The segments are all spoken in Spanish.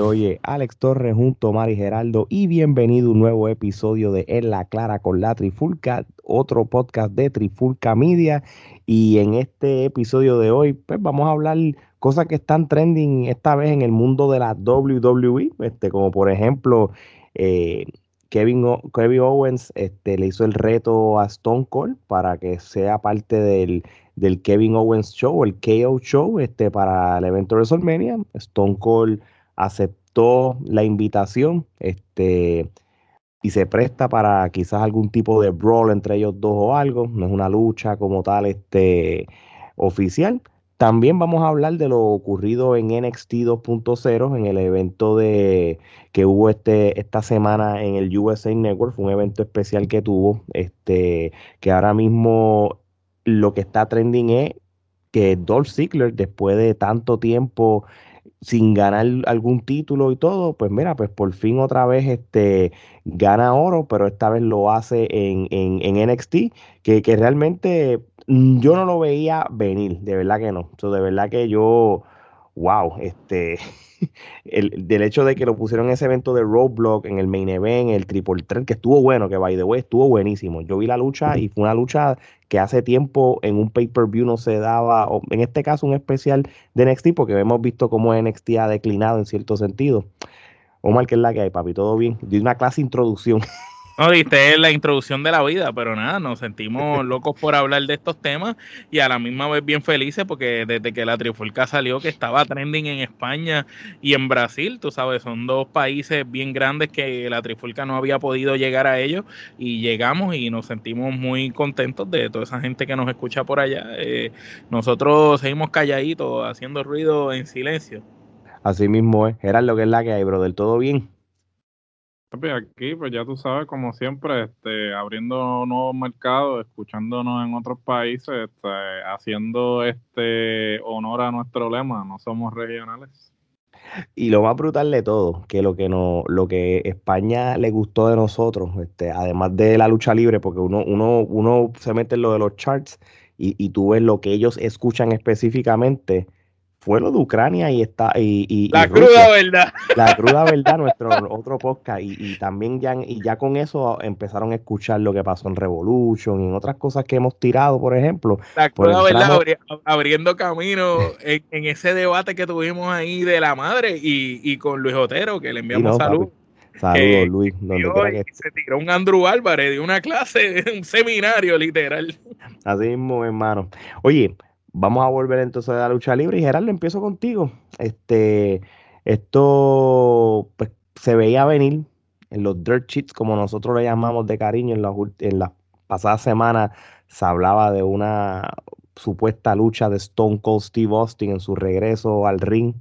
Oye, Alex Torres junto a Mari Geraldo y bienvenido a un nuevo episodio de En la Clara con la Trifulca, otro podcast de Trifulca Media. Y en este episodio de hoy, pues vamos a hablar cosas que están trending esta vez en el mundo de la WWE, este, como por ejemplo, eh, Kevin, Kevin Owens este, le hizo el reto a Stone Cold para que sea parte del, del Kevin Owens Show, el KO Show, este, para el evento WrestleMania. Stone Cold aceptó la invitación este, y se presta para quizás algún tipo de brawl entre ellos dos o algo. No es una lucha como tal este, oficial. También vamos a hablar de lo ocurrido en NXT 2.0, en el evento de, que hubo este, esta semana en el USA Network, fue un evento especial que tuvo, este, que ahora mismo lo que está trending es que Dolph Ziggler, después de tanto tiempo sin ganar algún título y todo, pues mira, pues por fin otra vez este, gana oro, pero esta vez lo hace en, en, NXT, que, que, realmente mm, yo no lo veía venir, de verdad que no. de verdad que yo, wow, este, el, del hecho de que lo pusieron en ese evento de Roadblock, en el main event, el triple threat, que estuvo bueno, que by the way, estuvo buenísimo. Yo vi la lucha y fue una lucha que hace tiempo en un pay-per-view no se daba, o en este caso un especial de NXT, porque hemos visto cómo NXT ha declinado en cierto sentido. Omar, ¿qué es la que hay, papi? ¿Todo bien? Di una clase introducción. No, diste la introducción de la vida, pero nada, nos sentimos locos por hablar de estos temas y a la misma vez bien felices porque desde que la Trifulca salió, que estaba trending en España y en Brasil, tú sabes, son dos países bien grandes que la Trifulca no había podido llegar a ellos y llegamos y nos sentimos muy contentos de toda esa gente que nos escucha por allá. Eh, nosotros seguimos calladitos, haciendo ruido en silencio. Así mismo es. Era lo que es la que hay, bro. ¿Del todo bien? Aquí, pues ya tú sabes, como siempre, este, abriendo nuevos mercados, escuchándonos en otros países, este, haciendo este honor a nuestro lema, no somos regionales. Y lo más brutal de todo, que lo que no, lo que España le gustó de nosotros, este, además de la lucha libre, porque uno, uno, uno se mete en lo de los charts y, y tú ves lo que ellos escuchan específicamente fue lo de Ucrania y está y, la cruda verdad la cruda verdad nuestro otro podcast y, también ya y ya con eso empezaron a escuchar lo que pasó en Revolution y en otras cosas que hemos tirado por ejemplo la cruda verdad abriendo camino en, ese debate que tuvimos ahí de la madre y, con Luis Otero que le enviamos salud Saludos, Luis. Se tiró un Andrew Álvarez de una clase, un seminario, literal. Así mismo, hermano. Oye, vamos a volver entonces a la lucha libre. Y Gerardo, empiezo contigo. Este, esto pues, se veía venir en los dirt sheets, como nosotros le llamamos de cariño, en las en la pasadas semanas se hablaba de una supuesta lucha de Stone Cold Steve Austin en su regreso al ring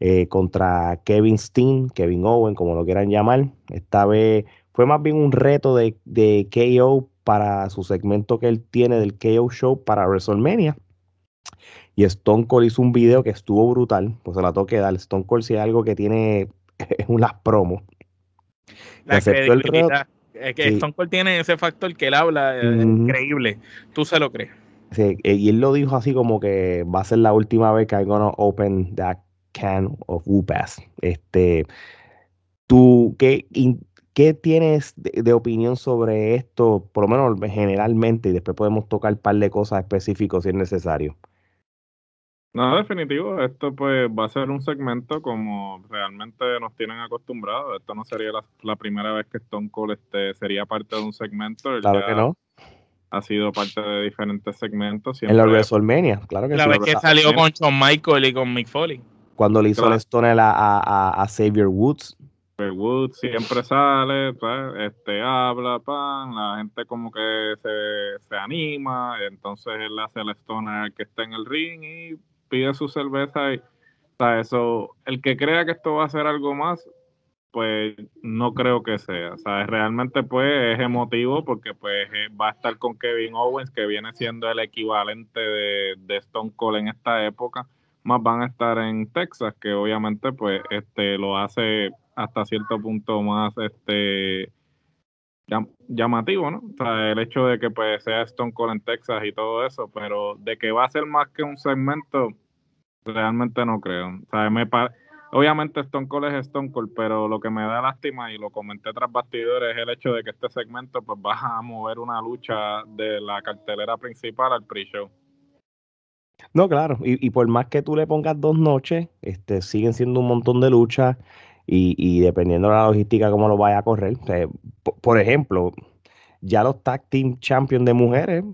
eh, contra Kevin Steen, Kevin Owen, como lo quieran llamar. Esta vez fue más bien un reto de, de KO para su segmento que él tiene del KO Show para WrestleMania. Y Stone Cold hizo un video que estuvo brutal, pues se la toque dar. Stone Cold si algo que tiene es unas promos. La credibilidad. Es que Stone Cold tiene ese factor que él habla eh, increíble. ¿Tú se lo crees? Sí, eh, y él lo dijo así como que va a ser la última vez que I'm gonna open that can of Whoopass. Este, ¿tú qué, qué tienes de, de, opinión sobre esto? Por lo menos generalmente, y después podemos tocar un par de cosas específicas si es necesario. No, definitivo, esto pues va a ser un segmento como realmente nos tienen acostumbrados. Esto no sería la, primera vez que Stone Cold este, sería parte de un segmento. claro que no. Ha sido parte de diferentes segmentos. En la WrestleMania, claro que la sí. La vez que salió con Shawn Michael y con Mick Foley. Cuando le hizo el Stone a, a, a, Xavier Woods. Xavier Woods siempre sale, pues, este habla, pan, la gente como que se, se anima, entonces él hace el Stoner que está en el ring y pide su cerveza y, o eso, el que crea que esto va a ser algo más, pues no creo que sea, sea, realmente pues es emotivo porque pues eh, va a estar con Kevin Owens, que viene siendo el equivalente de, de Stone Cold en esta época, más van a estar en Texas, que obviamente pues este lo hace hasta cierto punto más este llamativo, ¿no? O sea, el hecho de que pues sea Stone Cold en Texas y todo eso, pero de que va a ser más que un segmento, realmente no creo. O sea, me obviamente Stone Cold es Stone Cold, pero lo que me da lástima y lo comenté tras bastidores es el hecho de que este segmento pues va a mover una lucha de la cartelera principal al pre-show. No, claro, y, por más que tú le pongas dos noches, este, siguen siendo un montón de luchas y, dependiendo de la logística cómo lo vaya a correr. por, ejemplo, ya los Tag Team Champions de mujeres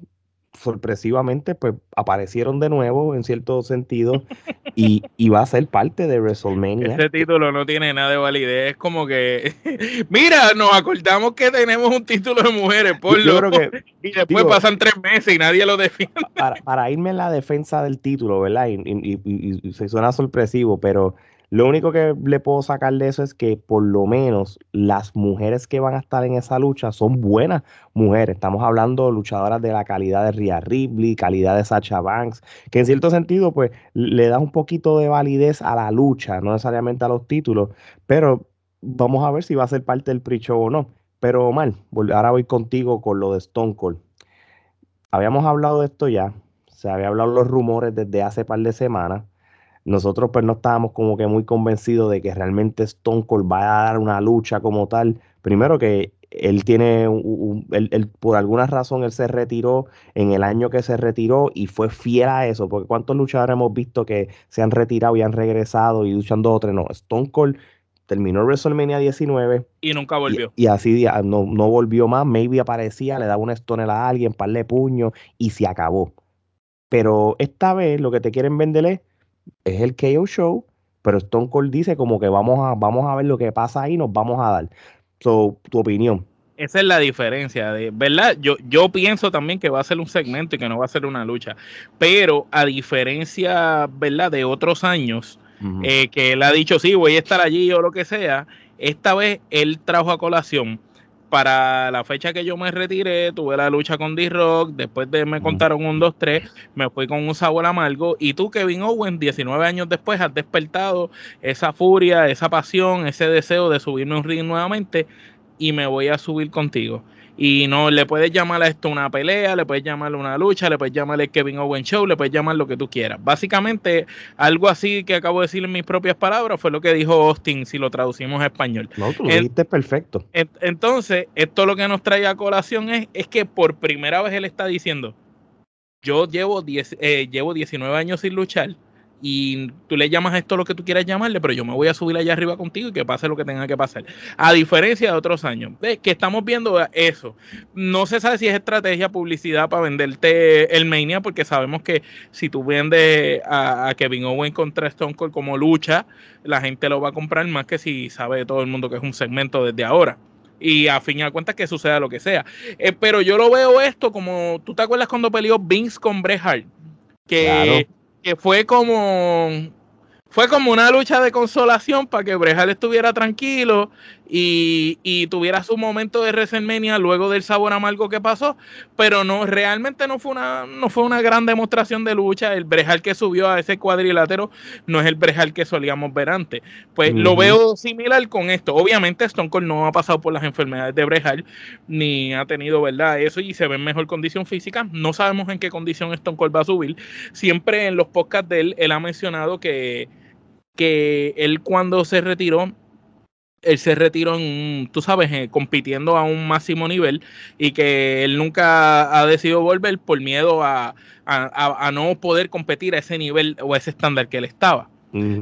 sorpresivamente pues aparecieron de nuevo en cierto sentido y, va a ser parte de WrestleMania. Ese título no tiene nada de validez, es como que mira, nos acordamos que tenemos un título de mujeres, por lo y después pasan tres meses y nadie lo defiende. Para, irme en la defensa del título, ¿verdad? y se suena sorpresivo, pero lo único que le puedo sacar de eso es que por lo menos las mujeres que van a estar en esa lucha son buenas mujeres. Estamos hablando de luchadoras de la calidad de Rhea Ripley, calidad de Sacha Banks, que en cierto sentido pues le da un poquito de validez a la lucha, no necesariamente a los títulos, pero vamos a ver si va a ser parte del pre-show o no. Pero mal, ahora voy contigo con lo de Stone Cold. Habíamos hablado de esto ya, se había hablado los rumores desde hace par de semanas nosotros pues no estábamos como que muy convencidos de que realmente Stone Cold va a dar una lucha como tal. Primero que él tiene, un, por alguna razón, él se retiró en el año que se retiró y fue fiel a eso, porque ¿cuántos luchadores hemos visto que se han retirado y han regresado y luchan dos o tres? No, Stone Cold terminó WrestleMania 19 y nunca volvió. Y, así no, no, volvió más, maybe aparecía, le daba una stone a alguien, par de puños y se acabó. Pero esta vez lo que te quieren vender es es el KO Show, pero Stone Cold dice como que vamos a, vamos a ver lo que pasa ahí, nos vamos a dar. So, tu opinión. Esa es la diferencia, de, ¿verdad? Yo, yo pienso también que va a ser un segmento y que no va a ser una lucha. Pero a diferencia, ¿verdad? De otros años, eh, que él ha dicho, sí, voy a estar allí o lo que sea, esta vez él trajo a colación para la fecha que yo me retiré, tuve la lucha con D-Rock, después de me contaron un 2-3, me fui con un sabor amargo, y tú, Kevin Owen, 19 años después, has despertado esa furia, esa pasión, ese deseo de subirme un ring nuevamente, y me voy a subir contigo. Y no le puedes llamar a esto una pelea, le puedes llamar una lucha, le puedes llamar el Kevin Owen Show, le puedes llamar lo que tú quieras. Básicamente, algo así que acabo de decir en mis propias palabras fue lo que dijo Austin si lo traducimos a español. No, tú lo dijiste perfecto. entonces, esto lo que nos trae a colación es, es que por primera vez él está diciendo, yo llevo, 10, eh, llevo 19 años sin luchar y tú le llamas esto lo que tú quieras llamarle, pero yo me voy a subir allá arriba contigo y que pase lo que tenga que pasar. A diferencia de otros años, ¿ves? que estamos viendo eso. No se sabe si es estrategia, publicidad para venderte el Mania, porque sabemos que si tú vendes a, Kevin Owen contra Stone Cold como lucha, la gente lo va a comprar más que si sabe todo el mundo que es un segmento desde ahora y a fin al cuentas que suceda lo que sea. Eh, pero yo lo veo esto como, ¿tú te acuerdas cuando peleó Vince con Bret Hart? Que que fue como fue como una lucha de consolación para que Brejal estuviera tranquilo y, tuviera su momento de WrestleMania luego del sabor amargo que pasó, pero no realmente no fue una no fue una gran demostración de lucha. El Brejal que subió a ese cuadrilátero no es el Brejal que solíamos ver antes. Pues lo veo similar con esto. Obviamente Stone Cold no ha pasado por las enfermedades de Brejal ni ha tenido, ¿verdad? Eso y se ve en mejor condición física. No sabemos en qué condición Stone Cold va a subir. Siempre en los podcasts de él él ha mencionado que que él cuando se retiró él se retiró, en, tú sabes, eh, compitiendo a un máximo nivel y que él nunca ha decidido volver por miedo a, no poder competir a ese nivel o a ese estándar que él estaba.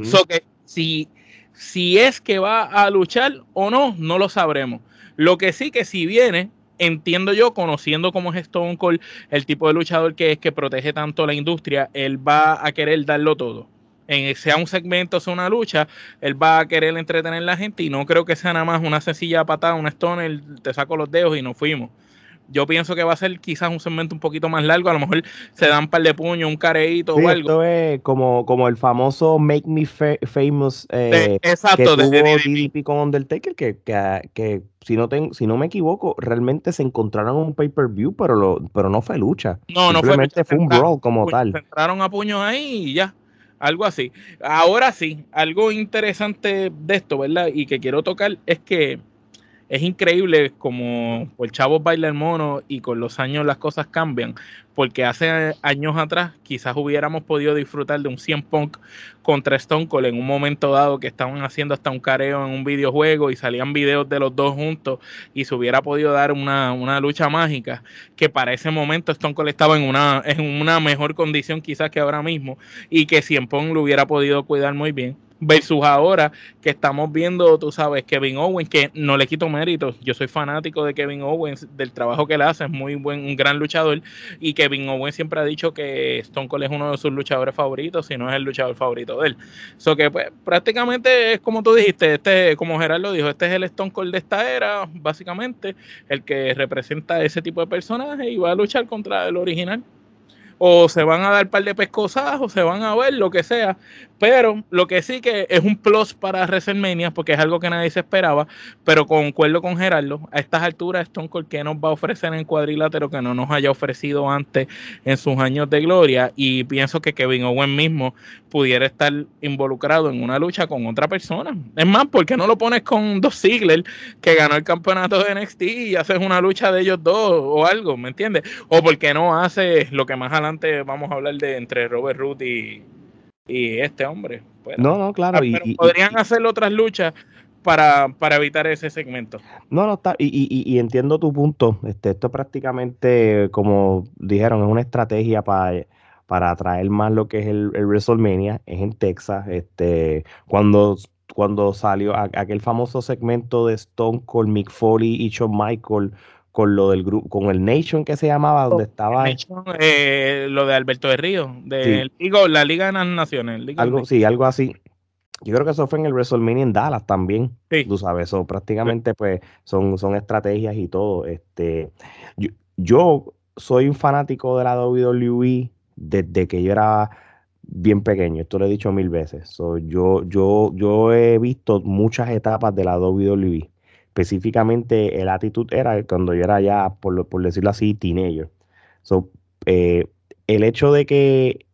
So que si, si es que va a luchar o no, no lo sabremos. Lo que sí que si viene, entiendo yo, conociendo cómo es Stone Cold, el tipo de luchador que es que protege tanto la industria, él va a querer darlo todo en, sea un segmento, sea una lucha, él va a querer entretener a la gente y no creo que sea nada más una sencilla patada, una stoner, te saco los dedos y nos fuimos. Yo pienso que va a ser quizás un segmento un poquito más largo, a lo mejor se dan un par de puños, un careíto o algo. Esto es como, como el famoso Make Me Famous eh, exacto, que tuvo con Undertaker, que, que, si no si no me equivoco, realmente se encontraron un pay-per-view, pero lo, pero no fue lucha. No, Simplemente no fue, fue un brawl como tal. Se entraron a puños ahí y ya algo así. Ahora sí, algo interesante de esto, ¿verdad? Y que quiero tocar es que es increíble como el chavo baila el mono y con los años las cosas cambian, porque hace años atrás quizás hubiéramos podido disfrutar de un 100 Punk contra Stone Cold en un momento dado que estaban haciendo hasta un careo en un videojuego y salían videos de los dos juntos y se hubiera podido dar una, una lucha mágica que para ese momento Stone Cold estaba en una, en una mejor condición quizás que ahora mismo y que 100 Punk lo hubiera podido cuidar muy bien versus ahora que estamos viendo, tú sabes, Kevin Owens, que no le quito méritos, yo soy fanático de Kevin Owens, del trabajo que él hace, es muy buen, un gran luchador, y Kevin Owens siempre ha dicho que Stone Cold es uno de sus luchadores favoritos, si no es el luchador favorito de él. So que pues prácticamente es como tú dijiste, este, como Gerardo dijo, este es el Stone Cold de esta era, básicamente, el que representa ese tipo de personaje y va a luchar contra el original o se van a dar par de pescosas o se van a ver, lo que sea. Pero lo que sí que es un plus para WrestleMania, porque es algo que nadie se esperaba, pero concuerdo con Gerardo, a estas alturas Stone Cold que nos va a ofrecer en cuadrilátero que no nos haya ofrecido antes en sus años de gloria y pienso que Kevin Owen mismo pudiera estar involucrado en una lucha con otra persona. Es más, ¿por qué no lo pones con dos Ziggler que ganó el campeonato de NXT y haces una lucha de ellos dos o algo, ¿me entiendes? O por qué no haces lo que más adelante vamos a hablar de entre Robert Root y y este hombre. no, no, claro. Y, podrían hacer otras luchas para, para, evitar ese segmento. No, no, está, y, y, entiendo tu punto. Este, esto prácticamente, como dijeron, es una estrategia para, para atraer más lo que es el, el WrestleMania. Es en Texas. Este, cuando, cuando salió aquel famoso segmento de Stone Cold, Mick Foley y Shawn Michael con lo del grupo, con el Nation que se llamaba, donde estaba. Eh, lo de Alberto de Río, de la Liga de las Naciones. algo, sí, algo así. Yo creo que eso fue en el WrestleMania en Dallas también. Tú sabes, eso prácticamente pues son, son estrategias y todo. Este, yo, soy un fanático de la WWE desde que yo era bien pequeño. Esto lo he dicho mil veces. yo, yo, yo he visto muchas etapas de la WWE específicamente el actitud era cuando yo era ya, por, por decirlo así, teenager. So, eh, el hecho de que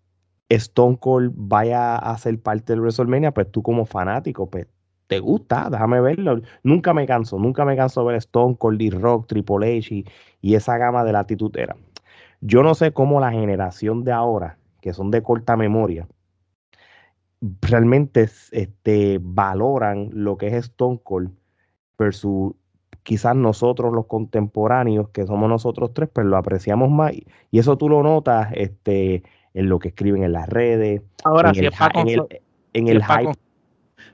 Stone Cold vaya a ser parte del WrestleMania, pues tú como fanático, pues te gusta, déjame verlo. Nunca me canso, nunca me canso de ver Stone Cold, y Rock, Triple H y, esa gama de la actitud era. Yo no sé cómo la generación de ahora, que son de corta memoria, realmente este, valoran lo que es Stone Cold versus quizás nosotros los contemporáneos, que somos nosotros tres, pues lo apreciamos más. Y eso tú lo notas este, en lo que escriben en las redes. Ahora, si es en el, en el hype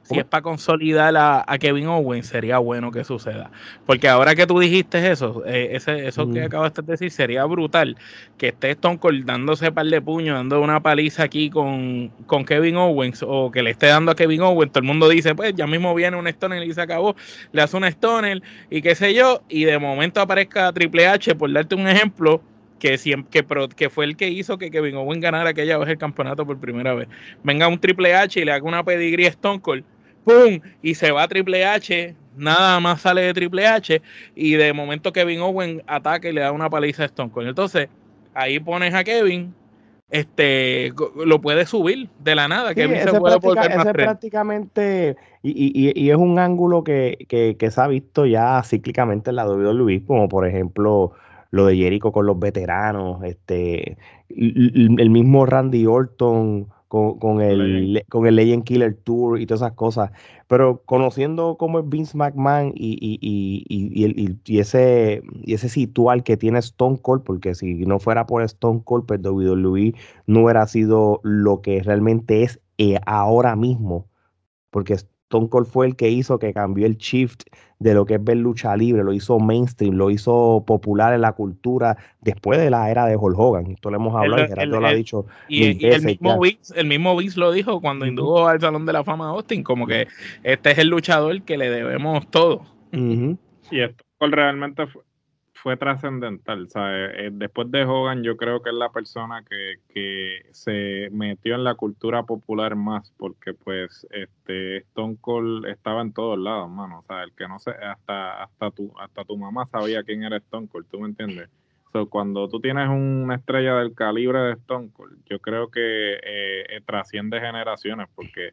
si es para consolidar a, Kevin Owens, sería bueno que suceda. Porque ahora que tú dijiste eso, eh, ese, eso que acabaste de decir, sería brutal que esté Stone Cold dándose par de puños, dando una paliza aquí con, con Kevin Owens, o que le esté dando a Kevin Owens. Todo el mundo dice, pues ya mismo viene un Stoner y se acabó, le hace un Stoner y qué sé yo, y de momento aparezca Triple H, por darte un ejemplo que, siempre, que, fue el que hizo que Kevin Owens ganara aquella vez el campeonato por primera vez. Venga un Triple H y le haga una pedigrí a Stone Cold, ¡pum! Y se va a Triple H, nada más sale de Triple H, y de momento Kevin Owens ataca y le da una paliza a Stone Cold. Entonces, ahí pones a Kevin, este lo puede subir de la nada. Kevin se puede prácticamente, y, es un ángulo que, que, se ha visto ya cíclicamente en la WWE, como por ejemplo lo de Jericho con los veteranos, este, el, mismo Randy Orton con, el, con el Legend Killer Tour y todas esas cosas. Pero conociendo cómo es Vince McMahon y, y, y, y, ese, y ese situal que tiene Stone Cold, porque si no fuera por Stone Cold, pues WWE no hubiera sido lo que realmente es eh, ahora mismo. Porque Stone Cold fue el que hizo que cambió el shift de lo que es ver lucha libre, lo hizo mainstream, lo hizo popular en la cultura después de la era de Hulk Hogan. Esto lo hemos hablado y Gerardo lo ha dicho. Y, el, mismo Vince, el mismo Vince lo dijo cuando indujo al Salón de la Fama de Austin, como que este es el luchador que le debemos todo. Y esto realmente fue, trascendental. Eh, después de Hogan, yo creo que es la persona que, que, se metió en la cultura popular más, porque pues este Stone Cold estaba en todos lados, mano. O sea, el que no sé, hasta, hasta tu, hasta tu mamá sabía quién era Stone Cold, ¿tú me entiendes? So, cuando tú tienes una estrella del calibre de Stone Cold, yo creo que eh, trasciende generaciones, porque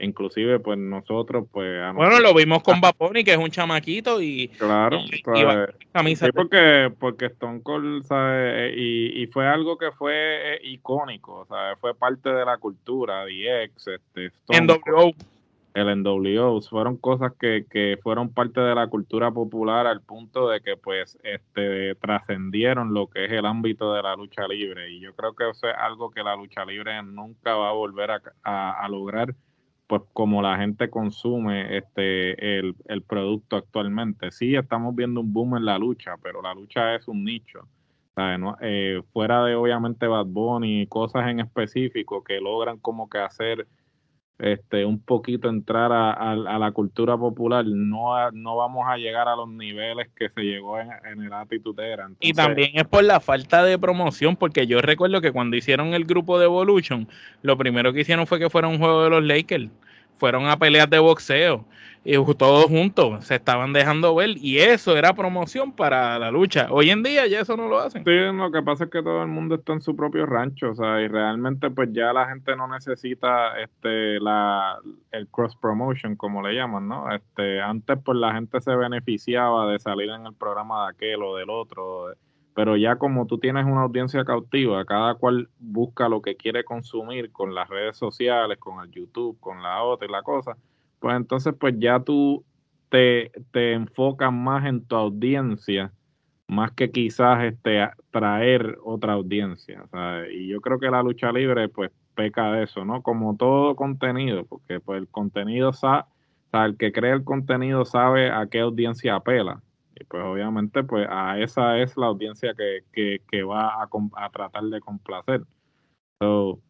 inclusive pues nosotros pues bueno lo vimos con Vaponi que es un chamaquito y claro camisa porque porque Stone Cold ¿sabe? Y, y, fue algo que fue eh, icónico ¿sabe? fue parte de la cultura DX este Stone el NWO, fueron cosas que, que, fueron parte de la cultura popular al punto de que pues este trascendieron lo que es el ámbito de la lucha libre. Y yo creo que eso es algo que la lucha libre nunca va a volver a, lograr pues como la gente consume este el, el, producto actualmente. Sí, estamos viendo un boom en la lucha, pero la lucha es un nicho. Eh, fuera de obviamente Bad Bunny y cosas en específico que logran como que hacer este, un poquito entrar a, la cultura popular, no, no vamos a llegar a los niveles que se llegó en, el Attitude Era. y también es por la falta de promoción, porque yo recuerdo que cuando hicieron el grupo de Evolution, lo primero que hicieron fue que fuera un juego de los Lakers, fueron a peleas de boxeo y todos juntos se estaban dejando ver y eso era promoción para la lucha. Hoy en día ya eso no lo hacen. Sí, lo que pasa es que todo el mundo está en su propio rancho, o sea, y realmente pues ya la gente no necesita este la el cross promotion como le llaman, ¿no? Este, antes pues la gente se beneficiaba de salir en el programa de aquel o del otro, pero ya como tú tienes una audiencia cautiva, cada cual busca lo que quiere consumir con las redes sociales, con el YouTube, con la otra y la cosa pues entonces pues ya tú te, te enfocas más en tu audiencia, más que quizás este, traer otra audiencia. Y yo creo que la lucha libre pues peca de eso, ¿no? Como todo contenido, porque pues el contenido sabe, o sea, el que crea el contenido sabe a qué audiencia apela. Y pues obviamente pues a esa es la audiencia que, que, que va a, a, tratar de complacer. So,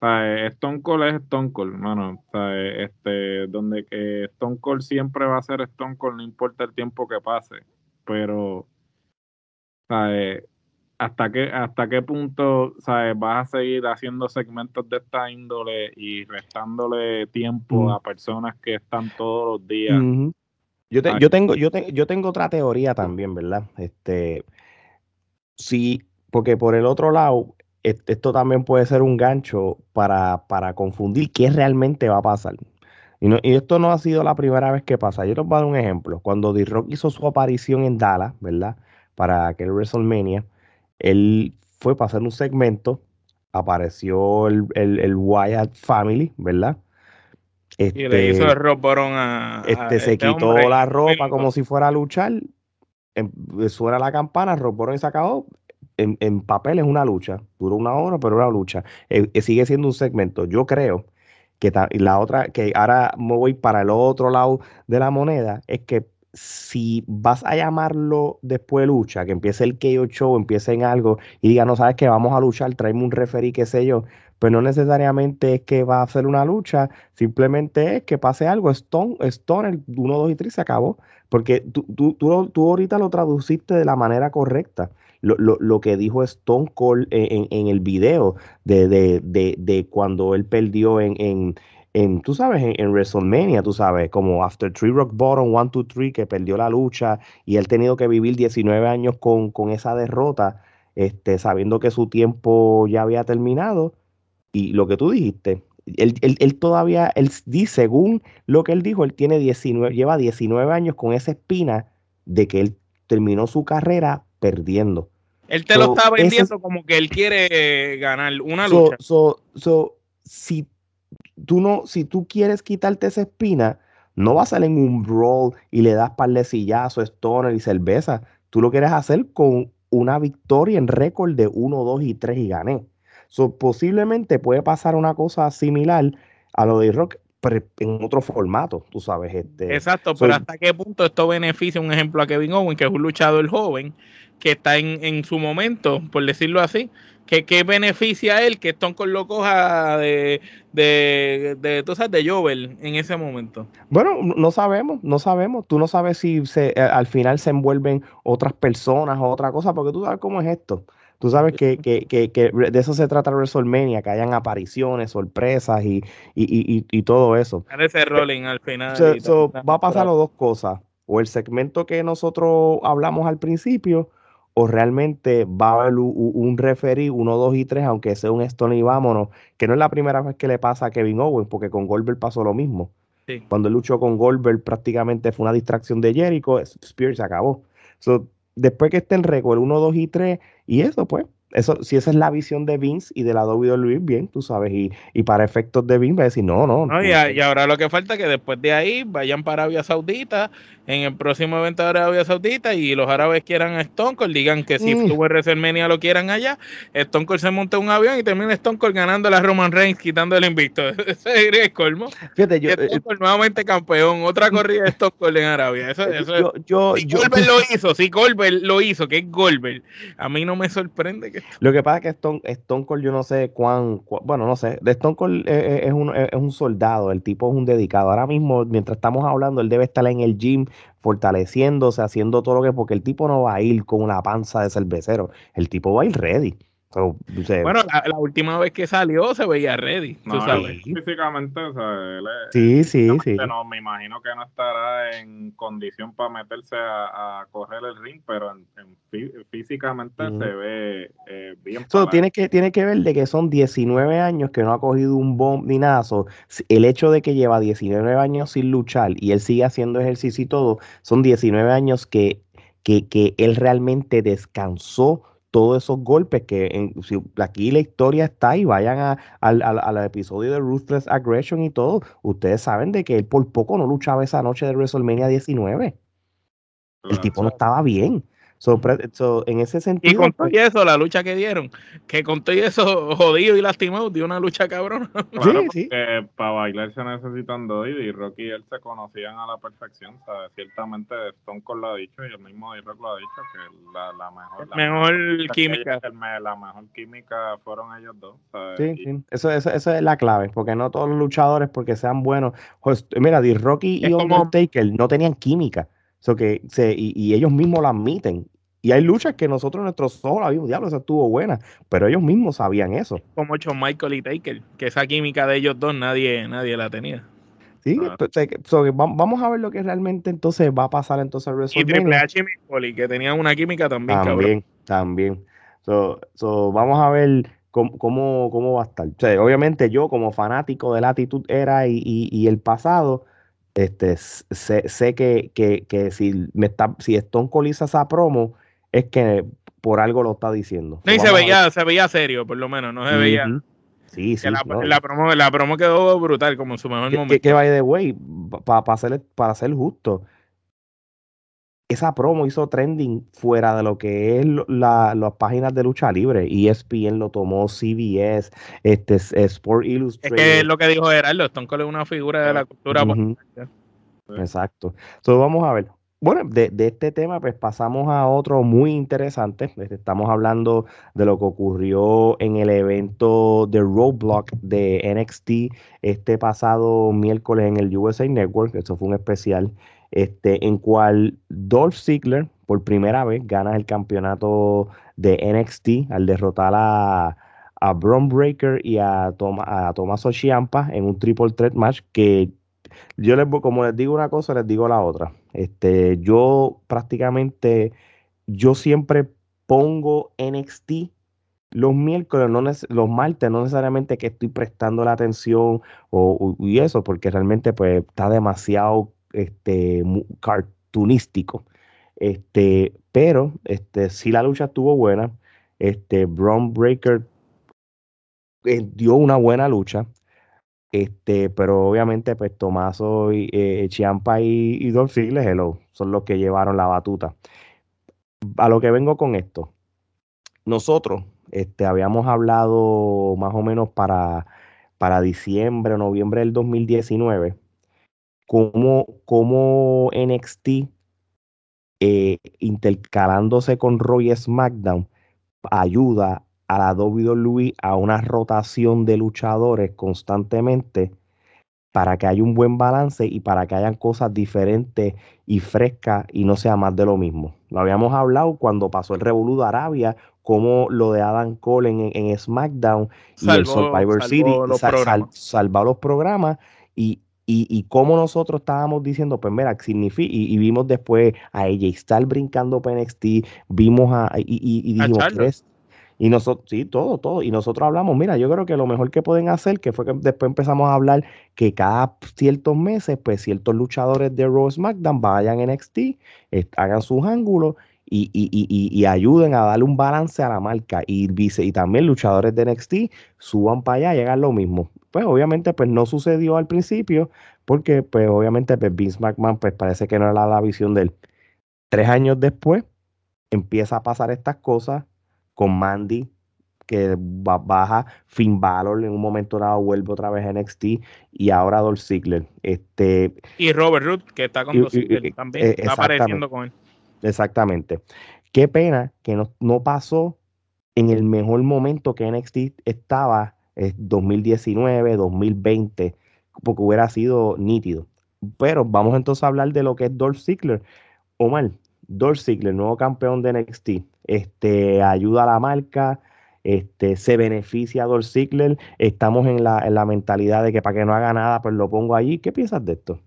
Stone Cold es Stone Cold, mano. este, donde que Stone Cold siempre va a ser Stone Cold, no importa el tiempo que pase. Pero, ¿Hasta qué, ¿Hasta qué punto ¿sabes? vas a seguir haciendo segmentos de esta índole y restándole tiempo a personas que están todos los días? yo, yo, tengo, yo, yo tengo otra teoría también, ¿verdad? Este, sí, porque por el otro lado, esto también puede ser un gancho para, para confundir qué realmente va a pasar. Y, y, esto no ha sido la primera vez que pasa. Yo les voy a dar un ejemplo. Cuando D-Rock hizo su aparición en Dallas, ¿verdad? Para aquel WrestleMania, él fue para hacer un segmento. Apareció el, el, Wyatt Family, ¿verdad? Este, y le hizo el a. Este, se este quitó la ropa como si fuera a luchar. Em, suena la campana, Rob y se acabó en, papel es una lucha, duró una hora, pero una lucha. Eh, eh, sigue siendo un segmento. Yo creo que la otra, que ahora me voy para el otro lado de la moneda, es que si vas a llamarlo después de lucha, que empiece el KO Show, empiece en algo y diga, no sabes que vamos a luchar, tráeme un referee, qué sé yo, pues no necesariamente es que va a ser una lucha, simplemente es que pase algo, Stone, Stone el 1, 2 y 3 se acabó, porque tú, tú, tú, tú ahorita lo traduciste de la manera correcta lo, lo, lo que dijo Stone Cold en, en el video de, de, de, de, cuando él perdió en, en, en tú sabes, en, WrestleMania, tú sabes, como After Three Rock Bottom, One, Two, Three, que perdió la lucha y él tenido que vivir 19 años con, con esa derrota, este, sabiendo que su tiempo ya había terminado. Y lo que tú dijiste, él, él, él, todavía, él según lo que él dijo, él tiene 19, lleva 19 años con esa espina de que él terminó su carrera perdiendo. Él te lo está vendiendo como que él quiere ganar una lucha. So, si tú no, si tú quieres quitarte esa espina, no vas a salir en un brawl y le das par de stoner y cerveza. Tú lo quieres hacer con una victoria en récord de 1, 2 y 3 y gané. So, posiblemente puede pasar una cosa similar a lo de Rock, en otro formato, tú sabes. Este, Exacto, pero hasta qué punto esto beneficia, un ejemplo, a Kevin Owen, que es un luchador joven, que está en, en su momento, por decirlo así, que, que beneficia a él que Stone Cold lo coja de, de, de, tú sabes, de Jovel en ese momento. Bueno, no sabemos, no sabemos. Tú no sabes si se, eh, al final se envuelven otras personas o otra cosa, porque tú sabes cómo es esto. Tú sabes que, que, que, que de eso se trata WrestleMania, que hayan apariciones, sorpresas y, y, y, y todo eso. Parece rolling al final. va a pasar las dos cosas. O el segmento que nosotros hablamos al principio, o realmente va a haber un, referee, uno, dos y tres, aunque sea un Stone y vámonos, que no es la primera vez que le pasa a Kevin Owens, porque con Goldberg pasó lo mismo. Cuando él luchó con Goldberg prácticamente fue una distracción de Jericho, Spears se acabó. Después que esté el récord 1, 2 y 3, y eso pues, eso, si esa es la visión de Vince y de la WWE, bien, tú sabes, y, y para efectos de Vince va a decir, no, no. no y, y, ahora lo que falta es que después de ahí vayan para Arabia Saudita en el próximo evento de Arabia Saudita y los árabes quieran a Stone Cold, digan que si mm. tuvo WrestleMania lo quieran allá, Stone Cold se monta un avión y termina Stone Cold ganando la Roman Reigns, quitando el invicto. Ese es el colmo. Fíjate, yo, Stone eh, Cold nuevamente campeón, otra corrida de Stone Cold en Arabia. Eso, eh, eso yo, si Goldberg lo hizo, si Goldberg lo hizo, que es Goldberg, a mí no me sorprende que... Lo que pasa es que Stone, Stone Cold yo no sé cuán, bueno, no sé, Stone Cold eh, es, un, es un soldado, el tipo es un dedicado. Ahora mismo, mientras estamos hablando, él debe estar en el gym fortaleciéndose, haciendo todo lo que, porque el tipo no va a ir con una panza de cervecero, el tipo va a ir ready bueno, la, última vez que salió se veía ready. Físicamente, o sea, sí, sí, sí. No, me imagino que no estará en condición para meterse a, correr el ring, pero físicamente se ve eh, bien. tiene, que, tiene que ver de que son 19 años que no ha cogido un bomb ni nada. el hecho de que lleva 19 años sin luchar y él sigue haciendo ejercicio y todo, son 19 años que, que, que él realmente descansó todos esos golpes que en, aquí la historia está y vayan al episodio de Ruthless Aggression y todo, ustedes saben de que él por poco no luchaba esa noche de WrestleMania 19. El tipo no estaba bien. So, en ese sentido. Y con todo pues eso, la lucha que dieron, que con todo eso jodido y lastimado, dio una lucha cabrón. Claro, sí, para bailar se necesitan dos y Rocky y él se conocían a la perfección. Ciertamente Stone Cold lo ha dicho y el mismo D-Rock lo ha dicho que la, la mejor, la mejor química. la mejor química fueron ellos dos. Sí, sí. Eso, eso, eso, es la clave, porque no todos los luchadores, porque sean buenos. Pues, mira, D-Rocky y Undertaker no tenían química que se, y, ellos mismos lo admiten. Y hay luchas que nosotros, nuestros ojos, la vimos, diablo, esa estuvo buena, pero ellos mismos sabían eso. Como hecho Michael y Taker, que esa química de ellos dos nadie, nadie la tenía. Sí, ah. pues, vamos a ver lo que realmente entonces va a pasar entonces Y Triple H y que tenían una química también, También, también. vamos a ver cómo, cómo, va a estar. obviamente yo como fanático de la actitud era y, y el pasado, este, sé, sé que, que, que, si, me está, si Stone Cold hizo esa promo, es que por algo lo está diciendo. Sí, se veía, se veía serio, por lo menos, no se veía. Sí, sí. La, la, promo, la promo quedó brutal, como en su mejor momento. Que, que by the way, para ser, para ser justo, esa promo hizo trending fuera de lo que es la, las páginas de lucha libre. ESPN lo tomó, CBS, este, Sport Illustrated. Es que lo que dijo Gerardo, Stone Cold es una figura de la cultura. Exacto. Entonces vamos a ver. Bueno, de, de, este tema pues pasamos a otro muy interesante. Este, estamos hablando de lo que ocurrió en el evento de Roadblock de NXT este pasado miércoles en el USA Network. Eso fue un especial este, en cual Dolph Ziggler por primera vez gana el campeonato de NXT al derrotar a, a Breaker y a, Tom, a Ciampa en un triple threat match que yo les como les digo una cosa, les digo la otra. Este, yo prácticamente, yo siempre pongo NXT los miércoles, no los martes, no necesariamente que estoy prestando la atención o, y eso, porque realmente pues está demasiado este, cartunístico. Este, pero este, si la lucha estuvo buena. Este, Braun Breaker eh, dio una buena lucha. Este, pero obviamente, pues Tomaso y eh, Chiampa y, y Dolph hello, son los que llevaron la batuta. A lo que vengo con esto. Nosotros este, habíamos hablado más o menos para, para diciembre o noviembre del 2019 cómo, cómo NXT eh, intercalándose con Roy SmackDown ayuda a la WWE a una rotación de luchadores constantemente para que haya un buen balance y para que hayan cosas diferentes y frescas y no sea más de lo mismo. Lo habíamos hablado cuando pasó el Revolú de Arabia, como lo de Adam Cole en, SmackDown y el Survivor City salvó los programas y y, y cómo nosotros estábamos diciendo, pues mira, significa, y, vimos después a ella estar brincando PNXT, vimos a, y, y, dijimos, y nosotros, sí, todo, todo. Y nosotros hablamos, mira, yo creo que lo mejor que pueden hacer, que fue que después empezamos a hablar que cada ciertos meses, pues ciertos luchadores de Raw SmackDown vayan en NXT, hagan sus ángulos y, y, y, y, ayuden a darle un balance a la marca. Y, y también luchadores de NXT suban para allá y hagan lo mismo. Pues obviamente pues no sucedió al principio porque pues obviamente pues Vince McMahon pues parece que no era la visión de él. Tres años después empieza a pasar estas cosas con Mandy, que baja Finn Balor en un momento dado vuelve otra vez a NXT y ahora Dolph Ziggler. Este, y Robert Root, que está con Dolph Ziggler también, eh, está apareciendo con él. Exactamente. Qué pena que no, no pasó en el mejor momento que NXT estaba, en 2019, 2020, porque hubiera sido nítido. Pero vamos entonces a hablar de lo que es Dolph Ziggler. Omar, Dolph Ziggler, nuevo campeón de NXT, este, ayuda a la marca, este, se beneficia a Dolph Ziggler, estamos en la, en la mentalidad de que para que no haga nada, pues lo pongo allí. ¿Qué piensas de esto?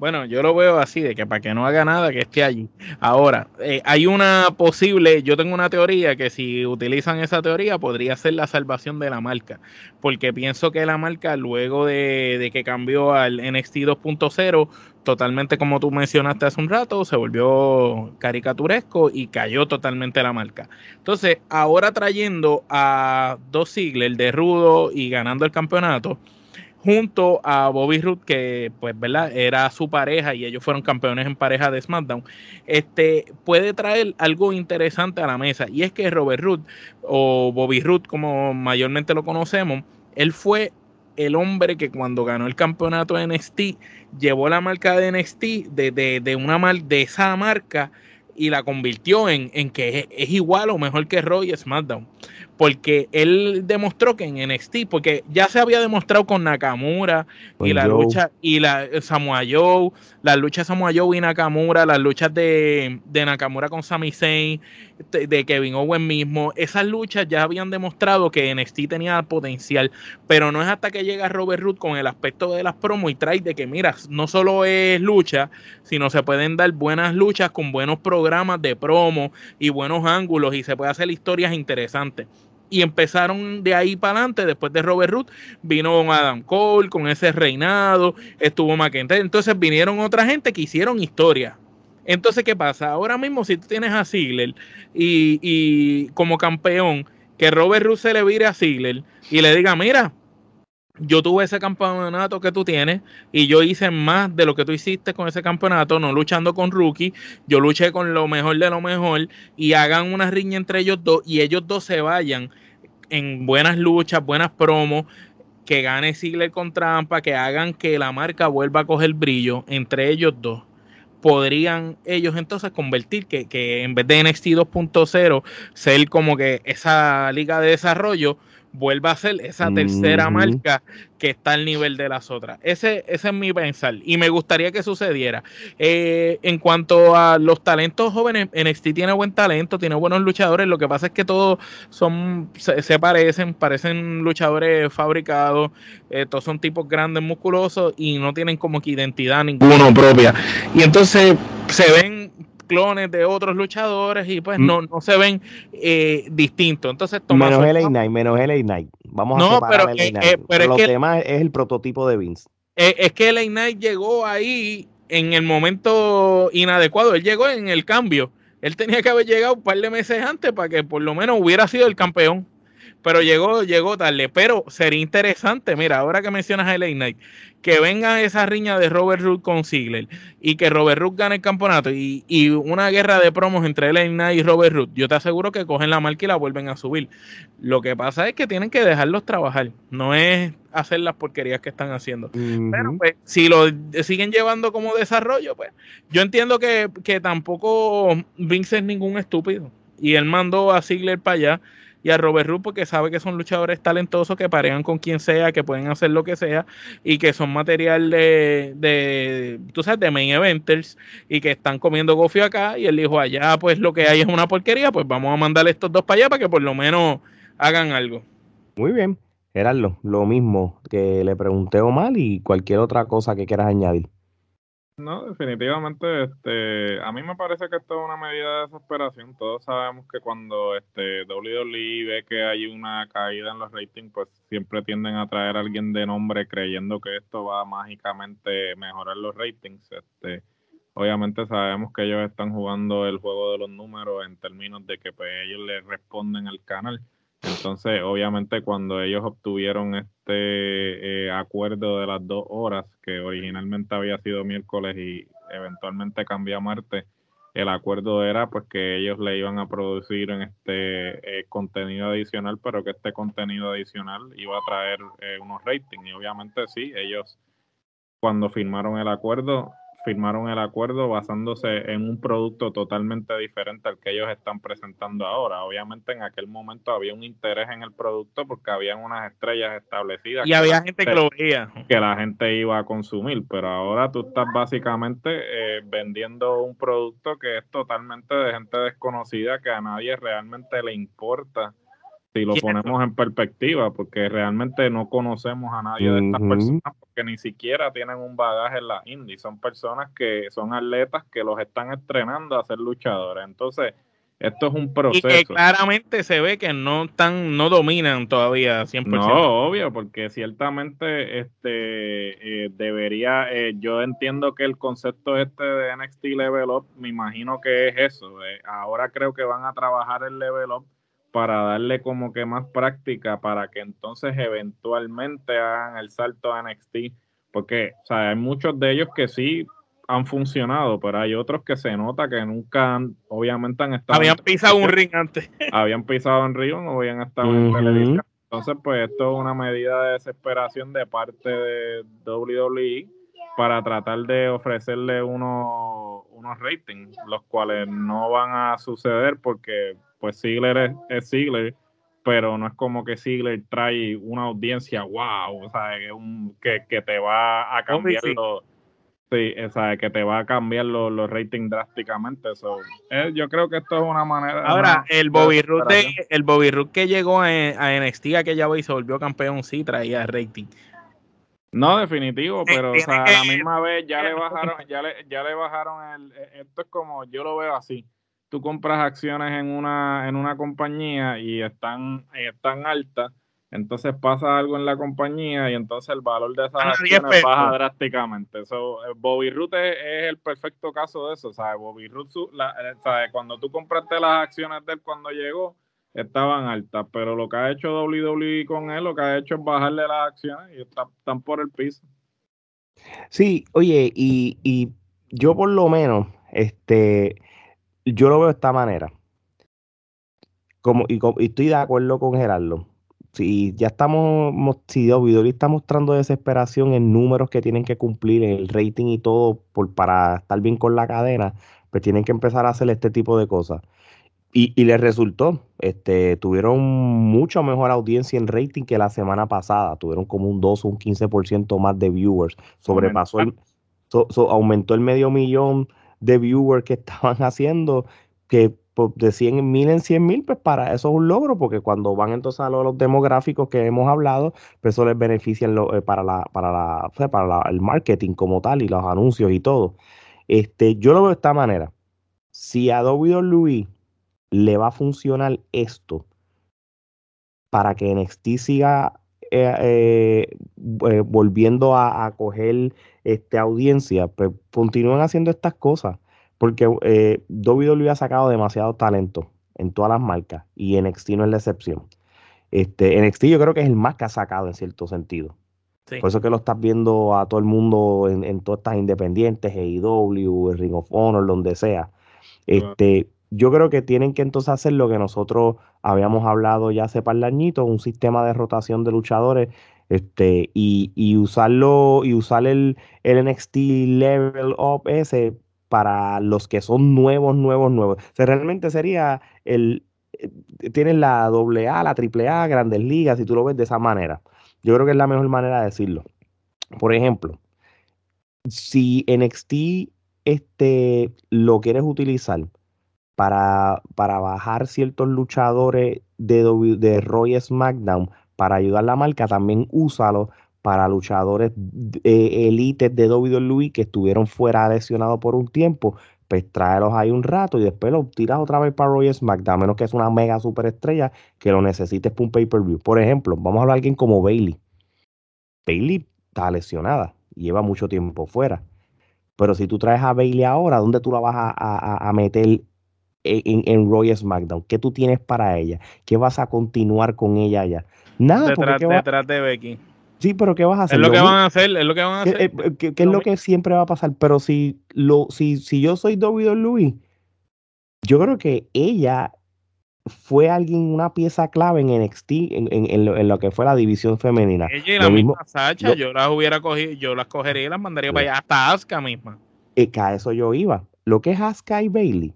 Bueno, yo lo veo así, de que para que no haga nada, que esté allí. Ahora, eh, hay una posible, yo tengo una teoría que si utilizan esa teoría podría ser la salvación de la marca, porque pienso que la marca luego de, de que cambió al NXT 2.0, totalmente como tú mencionaste hace un rato, se volvió caricaturesco y cayó totalmente la marca. Entonces, ahora trayendo a dos sigles, de Rudo y ganando el campeonato, junto a Bobby Roode, que pues, ¿verdad? Era su pareja y ellos fueron campeones en pareja de SmackDown, este, puede traer algo interesante a la mesa. Y es que Robert Roode, o Bobby Roode, como mayormente lo conocemos, él fue el hombre que cuando ganó el campeonato de NXT, llevó la marca de NXT de, de, de una mar, de esa marca y la convirtió en, en que es, igual o mejor que Roy SmackDown porque él demostró que en NXT, porque ya se había demostrado con Nakamura y la lucha y la Samoa Joe, la lucha de Samoa Joe y Nakamura, las luchas de, Nakamura con Sami Zayn, de, Kevin Owen mismo, esas luchas ya habían demostrado que NXT tenía potencial, pero no es hasta que llega Robert Root con el aspecto de las promos y trae de que mira, no solo es lucha, sino se pueden dar buenas luchas con buenos programas de promo y buenos ángulos y se puede hacer historias interesantes y empezaron de ahí para adelante. Después de Robert Root, vino Adam Cole con ese reinado, estuvo McIntyre. Entonces vinieron otra gente que hicieron historia. Entonces, ¿qué pasa? Ahora mismo, si tú tienes a Ziggler y, como campeón, que Robert Root se le vire a Ziggler y le diga, mira, yo tuve ese campeonato que tú tienes y yo hice más de lo que tú hiciste con ese campeonato, no luchando con rookie, yo luché con lo mejor de lo mejor y hagan una riña entre ellos dos y ellos dos se vayan en buenas luchas, buenas promos, que gane Ziggler con trampa, que hagan que la marca vuelva a coger brillo entre ellos dos podrían ellos entonces convertir que, que en vez de NXT 2.0 ser como que esa liga de desarrollo vuelva a ser esa tercera marca que está al nivel de las otras. Ese, ese es mi pensar y me gustaría que sucediera. Eh, en cuanto a los talentos jóvenes, NXT tiene buen talento, tiene buenos luchadores. Lo que pasa es que todos son se, parecen, parecen luchadores fabricados. Eh, todos son tipos grandes, musculosos y no tienen como que identidad ninguna propia. Y entonces se ven clones de otros luchadores y pues mm. no, no se ven eh, distintos. Entonces, menos LA Knight, menos LA Knight. Vamos a separar pero, eh, eh, pero, lo demás es el prototipo de Vince. es que LA Knight llegó ahí en el momento inadecuado. Él llegó en el cambio. Él tenía que haber llegado un par de meses antes para que por lo menos hubiera sido el campeón pero llegó, llegó tarde. Pero sería interesante, mira, ahora que mencionas a LA Knight, que venga esa riña de Robert Root con Ziggler y que Robert Root gane el campeonato y, una guerra de promos entre LA Knight y Robert Root, yo te aseguro que cogen la marca y la vuelven a subir. Lo que pasa es que tienen que dejarlos trabajar, no es hacer las porquerías que están haciendo. Pero pues, si lo siguen llevando como desarrollo, pues yo entiendo que, que tampoco Vince es ningún estúpido. Y él mandó a Ziggler para allá y a Robert Roode porque sabe que son luchadores talentosos que parean con quien sea, que pueden hacer lo que sea y que son material de, de tú sabes, de main eventers y que están comiendo gofio acá y él dijo allá pues lo que hay es una porquería, pues vamos a mandarle estos dos para allá para que por lo menos hagan algo. Muy bien. Gerardo, lo mismo que le pregunté a Omar y cualquier otra cosa que quieras añadir. No, definitivamente, este, a mí me parece que esto es una medida de desesperación. Todos sabemos que cuando este WWE ve que hay una caída en los ratings, pues siempre tienden a traer a alguien de nombre creyendo que esto va a mágicamente mejorar los ratings. Este, obviamente sabemos que ellos están jugando el juego de los números en términos de que pues, ellos le responden al canal. Entonces, obviamente, cuando ellos obtuvieron este eh, acuerdo de las dos horas, que originalmente había sido miércoles y eventualmente cambió a martes, el acuerdo era pues que ellos le iban a producir este eh, contenido adicional, pero que este contenido adicional iba a traer eh, unos ratings. Y obviamente sí, ellos cuando firmaron el acuerdo firmaron el acuerdo basándose en un producto totalmente diferente al que ellos están presentando ahora. Obviamente en aquel momento había un interés en el producto porque habían unas estrellas establecidas. Y había gente que lo veía. Que la gente iba a consumir, pero ahora tú estás básicamente eh, vendiendo un producto que es totalmente de gente desconocida, que a nadie realmente le importa si lo ponemos en perspectiva, porque realmente no conocemos a nadie de estas personas, porque ni siquiera tienen un bagaje en la indie, son personas que son atletas que los están estrenando a ser luchadores. Entonces, esto es un proceso. Y que claramente se ve que no están, no dominan todavía 100%. No, obvio, porque ciertamente este eh, debería, eh, yo entiendo que el concepto este de NXT Level Up, me imagino que es eso. Eh, ahora creo que van a trabajar el Level Up para darle como que más práctica para que entonces eventualmente hagan el salto a NXT, porque o sea, hay muchos de ellos que sí han funcionado, pero hay otros que se nota que nunca han, obviamente han estado... Habían pisado un ring antes. habían pisado un ring o habían estado en televisión. Entonces, pues esto es una medida de desesperación de parte de WWE para tratar de ofrecerle unos, unos ratings, los cuales no van a suceder porque pues Ziggler es, es Ziggler, pero no es como que Ziggler trae una audiencia wow, o sea, que, que, te va a cambiar los, sí, o sea, que te va a cambiar los, los ratings drásticamente. Eh, yo creo que esto es una manera. Ahora, el Bobby Roode, el Bobby Roode que llegó a, a NXT aquella vez y se volvió campeón, sí traía rating. No, definitivo, pero o sea, a la misma vez ya le bajaron, ya le, ya le bajaron el, e, esto es como, yo lo veo así tú compras acciones en una, en una compañía y están, están altas, entonces pasa algo en la compañía y entonces el valor de esas acciones baja drásticamente. So, eh, Bobby Root es, el perfecto caso de eso. ¿sabes? Bobby Root, eh, cuando tú compraste las acciones de él cuando llegó, estaban altas, pero lo que ha hecho WWE con él, lo que ha hecho es bajarle las acciones y están por el piso. Sí, oye, y, y yo por lo menos, este, yo lo veo de esta manera. Como, y, estoy de acuerdo con Gerardo. Si ya estamos, si WWE está mostrando desesperación en números que tienen que cumplir, en el rating y todo, por, para estar bien con la cadena, pues tienen que empezar a hacer este tipo de cosas. Y, y les resultó, este, tuvieron mucho mejor audiencia en rating que la semana pasada, tuvieron como un 2 o un 15% más de viewers, sobrepasó el, aumentó el medio millón de viewers que estaban haciendo, que de 100 mil en 100 mil, pues para eso es un logro, porque cuando van entonces a los, demográficos que hemos hablado, pues eso les beneficia eh, para, la, para, la, para el marketing como tal y los anuncios y todo. Este, yo lo veo de esta manera. Si a WWE le va a funcionar esto para que NXT siga eh, eh, volviendo a, a, coger este, audiencia, pues continúen haciendo estas cosas. Porque eh, WWE ha sacado demasiado talento en todas las marcas y NXT no es la excepción. Este, NXT yo creo que es el más que ha sacado en cierto sentido. Por eso que lo estás viendo a todo el mundo en, todas estas independientes, AEW, Ring of Honor, donde sea. Este, yo creo que tienen que entonces hacer lo que nosotros habíamos hablado ya hace par de un sistema de rotación de luchadores este, y, usarlo y usar el, el NXT Level Up ese para los que son nuevos, nuevos, nuevos. O realmente sería el, eh, tienes la AA, la AAA, Grandes Ligas, si tú lo ves de esa manera. Yo creo que es la mejor manera de decirlo. Por ejemplo, si NXT este, lo quieres utilizar para, para bajar ciertos luchadores de, de Roy SmackDown para ayudar a la marca, también úsalo para luchadores eh, élites de WWE que estuvieron fuera lesionados por un tiempo, pues tráelos ahí un rato y después los tiras otra vez para Royal SmackDown, a menos que es una mega superestrella que lo necesites para un pay-per-view. Por ejemplo, vamos a hablar de alguien como Bailey. Bailey está lesionada, lleva mucho tiempo fuera. Pero si tú traes a Bailey ahora, ¿dónde tú la vas a, meter en, en, Royal SmackDown? ¿Qué tú tienes para ella? ¿Qué vas a continuar con ella allá? Nada. Detrás, de Becky. Sí, pero ¿qué vas a hacer? Es lo, que van a hacer, es lo que van a hacer. ¿Qué, es lo que siempre va a pasar? Pero si, lo, si, si yo soy WWE, yo creo que ella fue alguien, una pieza clave en NXT, en, en, lo, que fue la división femenina. Ella y la misma Sacha, yo las hubiera cogido, yo las cogería y las mandaría para allá, hasta Asuka misma. Y que a eso yo iba. Lo que es Asuka y Bailey,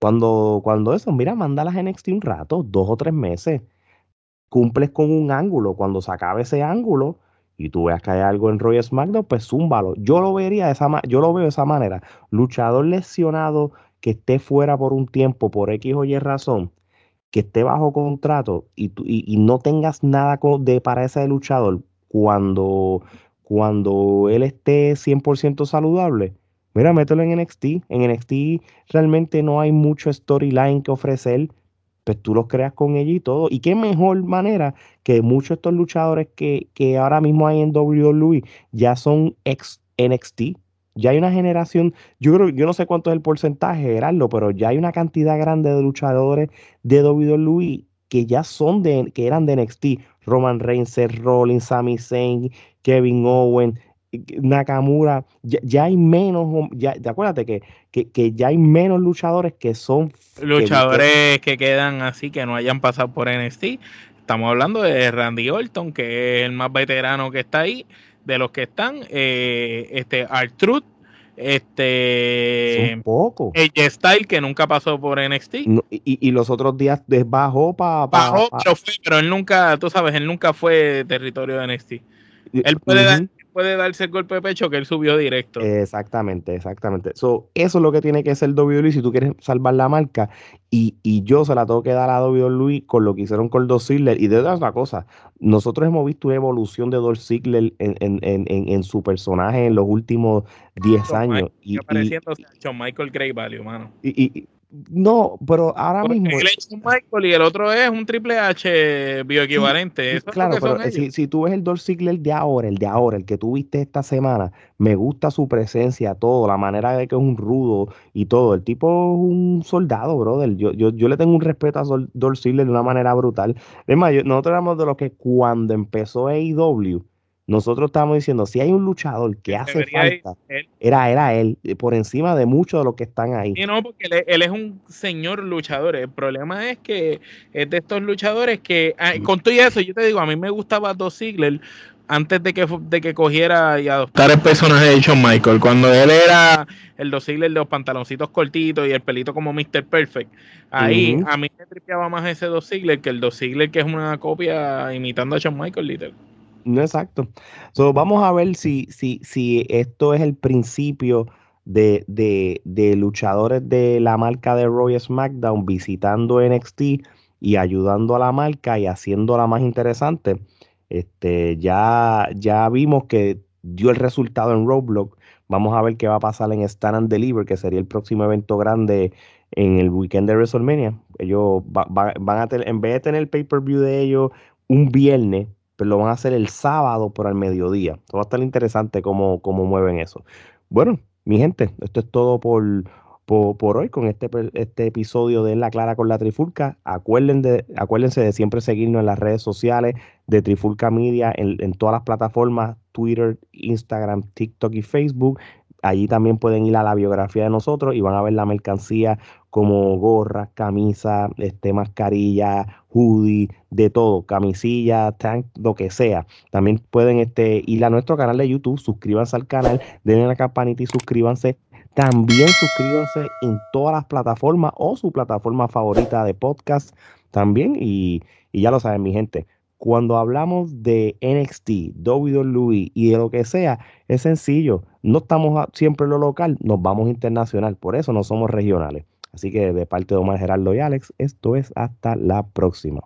cuando, cuando eso, mira, mándalas a NXT un rato, dos o tres meses cumples con un ángulo. Cuando se acabe ese ángulo y tú veas que hay algo en Royal SmackDown, pues zúmbalo. Yo lo vería de esa yo lo veo de esa manera. Luchador lesionado que esté fuera por un tiempo, por X o Y razón, que esté bajo contrato y, y, no tengas nada de para ese luchador cuando, cuando él esté 100% saludable, mira, mételo en NXT. En NXT realmente no hay mucho storyline que ofrecer pues tú los creas con ella y todo. Y qué mejor manera que muchos de estos luchadores que, que ahora mismo hay en WWE ya son ex NXT. Ya hay una generación, yo creo, yo no sé cuánto es el porcentaje, Gerardo, pero ya hay una cantidad grande de luchadores de WWE que ya son de, que eran de NXT. Roman Reigns, Seth Rollins, Sami Zayn, Kevin Owen, Nakamura, ya, hay menos, ya, acuérdate que, que, ya hay menos luchadores que son luchadores que, quedan así que no hayan pasado por NXT. Estamos hablando de Randy Orton, que es el más veterano que está ahí, de los que están, eh, este Artruth, este poco. Style que nunca pasó por NXT y, los otros días bajó para bajó pero, él nunca tú sabes él nunca fue territorio de NXT él puede dar puede darse el golpe de pecho que él subió directo. Exactamente, exactamente. eso es lo que tiene que ser WWE si tú quieres salvar la marca. Y, yo se la tengo que dar a WWE con lo que hicieron con Dolph Ziggler. Y de otra cosa, nosotros hemos visto una evolución de Dolph Ziggler en, su personaje en los últimos 10 años. y, pareciendo a Michael Gray Value, mano. y, no, pero ahora mismo. Es un Michael y el otro es un Triple H bioequivalente. claro, pero si, si, tú ves el Dolph Ziggler de ahora, el de ahora, el que tú viste esta semana, me gusta su presencia, todo, la manera de que es un rudo y todo. El tipo es un soldado, brother. Yo, yo, yo le tengo un respeto a Dolph Ziggler de una manera brutal. Es más, nosotros éramos de los que cuando empezó AEW, nosotros estamos diciendo, si hay un luchador que hace falta, era, era él, eh, por encima de muchos de los que están ahí. Sí, no, porque él, es un señor luchador. El problema es que es de estos luchadores que, ah, con todo eso, yo te digo, a mí me gustaba Dos Ziggler antes de que, de que cogiera y adoptara el personaje de Shawn Michael. Cuando él era el Dos Ziggler de los pantaloncitos cortitos y el pelito como Mr. Perfect. Ahí a mí me tripeaba más ese Dos Ziggler que el Dos Ziggler que es una copia imitando a Shawn Michael, literal. No exacto. So, vamos a ver si, si, si esto es el principio de, de, luchadores de la marca de Roy SmackDown visitando NXT y ayudando a la marca y haciéndola más interesante. Este, ya, ya vimos que dio el resultado en Roblox. Vamos a ver qué va a pasar en Stand and Deliver, que sería el próximo evento grande en el weekend de WrestleMania. Ellos van a tener, en vez de tener el pay-per-view de ellos un viernes, pero lo van a hacer el sábado por el mediodía. va a estar interesante cómo, cómo mueven eso. Bueno, mi gente, esto es todo por, por, hoy con este, este episodio de La Clara con la Trifulca. Acuérdense de, acuérdense de siempre seguirnos en las redes sociales de Trifulca Media, en, en todas las plataformas, Twitter, Instagram, TikTok y Facebook. Allí también pueden ir a la biografía de nosotros y van a ver la mercancía como gorras, camisas, este, mascarilla, hoodie, de todo, camisilla, tank, lo que sea. También pueden este, ir a nuestro canal de YouTube, suscríbanse al canal, denle la campanita y suscríbanse. También suscríbanse en todas las plataformas o su plataforma favorita de podcast también. Y, y ya lo saben, mi gente, cuando hablamos de NXT, WWE y de lo que sea, es sencillo. No estamos siempre en lo local, nos vamos internacional. Por eso no somos regionales. Así que de parte de Omar Gerardo y Alex, esto es hasta la próxima.